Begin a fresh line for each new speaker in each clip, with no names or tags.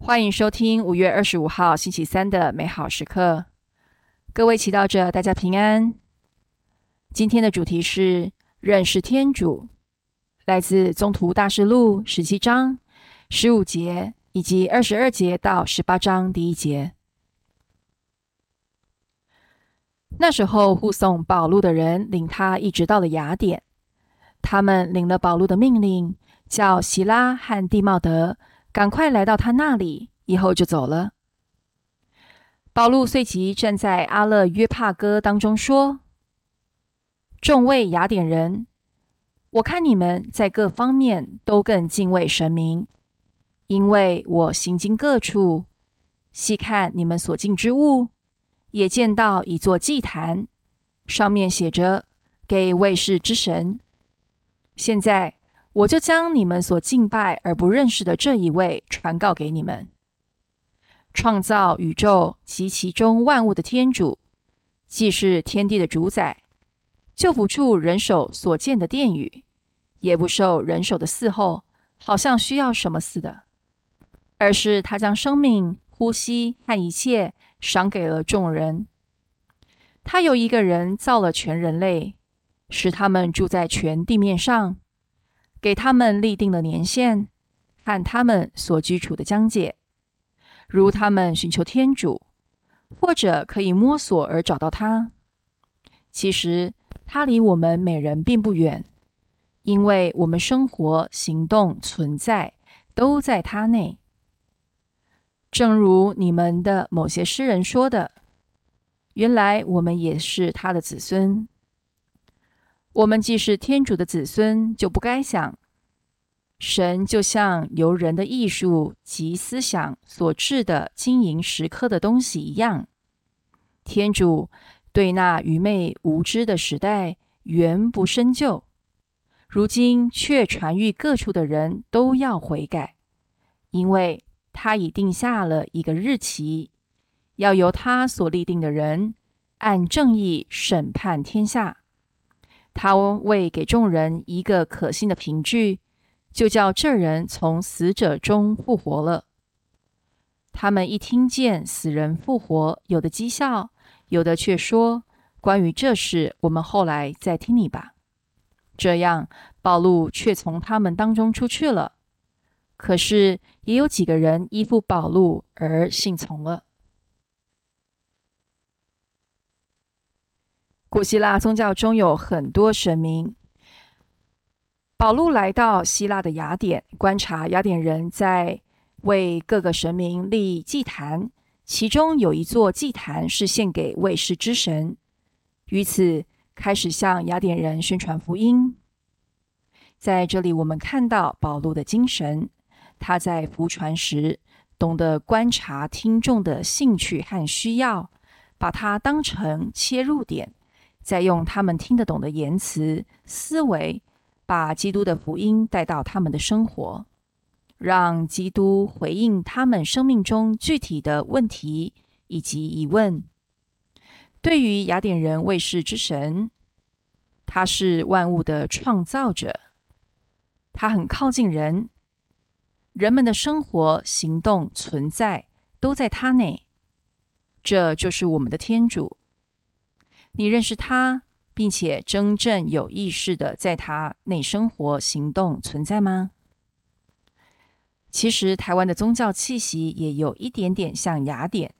欢迎收听五月二十五号星期三的美好时刻，各位祈祷者，大家平安。今天的主题是认识天主，来自《宗徒大事录》十七章十五节以及二十二节到十八章第一节。那时候，护送保禄的人领他一直到了雅典，他们领了保禄的命令，叫希拉和蒂茂德。赶快来到他那里，以后就走了。保禄随即站在阿勒约帕哥当中说：“众位雅典人，我看你们在各方面都更敬畏神明，因为我行经各处，细看你们所敬之物，也见到一座祭坛，上面写着‘给卫士之神’。现在。”我就将你们所敬拜而不认识的这一位传告给你们：创造宇宙及其中万物的天主，既是天地的主宰，就不住人手所建的殿宇，也不受人手的伺候，好像需要什么似的，而是他将生命、呼吸和一切赏给了众人。他由一个人造了全人类，使他们住在全地面上。给他们立定了年限和他们所居处的疆界，如他们寻求天主，或者可以摸索而找到他。其实他离我们每人并不远，因为我们生活、行动、存在都在他内。正如你们的某些诗人说的：“原来我们也是他的子孙。”我们既是天主的子孙，就不该想神就像由人的艺术及思想所制的金银石刻的东西一样。天主对那愚昧无知的时代原不深究，如今却传谕各处的人都要悔改，因为他已定下了一个日期，要由他所立定的人按正义审判天下。他为给众人一个可信的凭据，就叫这人从死者中复活了。他们一听见死人复活，有的讥笑，有的却说：“关于这事，我们后来再听你吧。”这样，暴露却从他们当中出去了。可是，也有几个人依附保禄而信从了。古希腊宗教中有很多神明。保禄来到希腊的雅典，观察雅典人在为各个神明立祭坛，其中有一座祭坛是献给卫士之神。于此开始向雅典人宣传福音。在这里，我们看到保禄的精神。他在服传时，懂得观察听众的兴趣和需要，把它当成切入点。再用他们听得懂的言辞、思维，把基督的福音带到他们的生活，让基督回应他们生命中具体的问题以及疑问。对于雅典人卫士之神，他是万物的创造者，他很靠近人，人们的生活、行动、存在都在他内，这就是我们的天主。你认识他，并且真正有意识的在他内生活、行动、存在吗？其实，台湾的宗教气息也有一点点像雅典，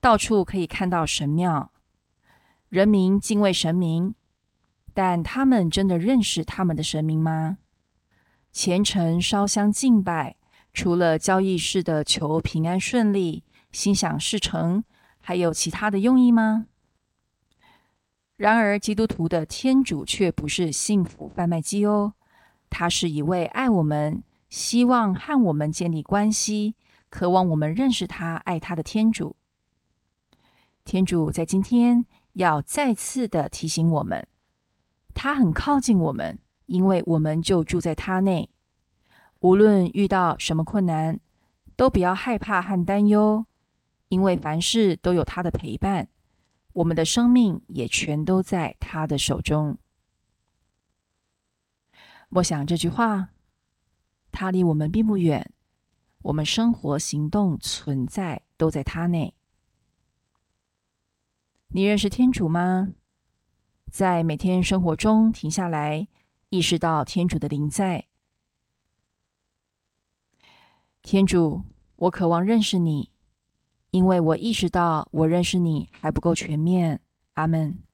到处可以看到神庙，人民敬畏神明，但他们真的认识他们的神明吗？虔诚烧香敬拜，除了交易式的求平安顺利、心想事成，还有其他的用意吗？然而，基督徒的天主却不是幸福贩卖机哦，他是一位爱我们、希望和我们建立关系、渴望我们认识他、爱他的天主。天主在今天要再次的提醒我们，他很靠近我们，因为我们就住在他内。无论遇到什么困难，都不要害怕和担忧，因为凡事都有他的陪伴。我们的生命也全都在他的手中。默想这句话，他离我们并不远，我们生活、行动、存在都在他内。你认识天主吗？在每天生活中停下来，意识到天主的临在。天主，我渴望认识你，因为我意识到我认识你还不够全面。阿门。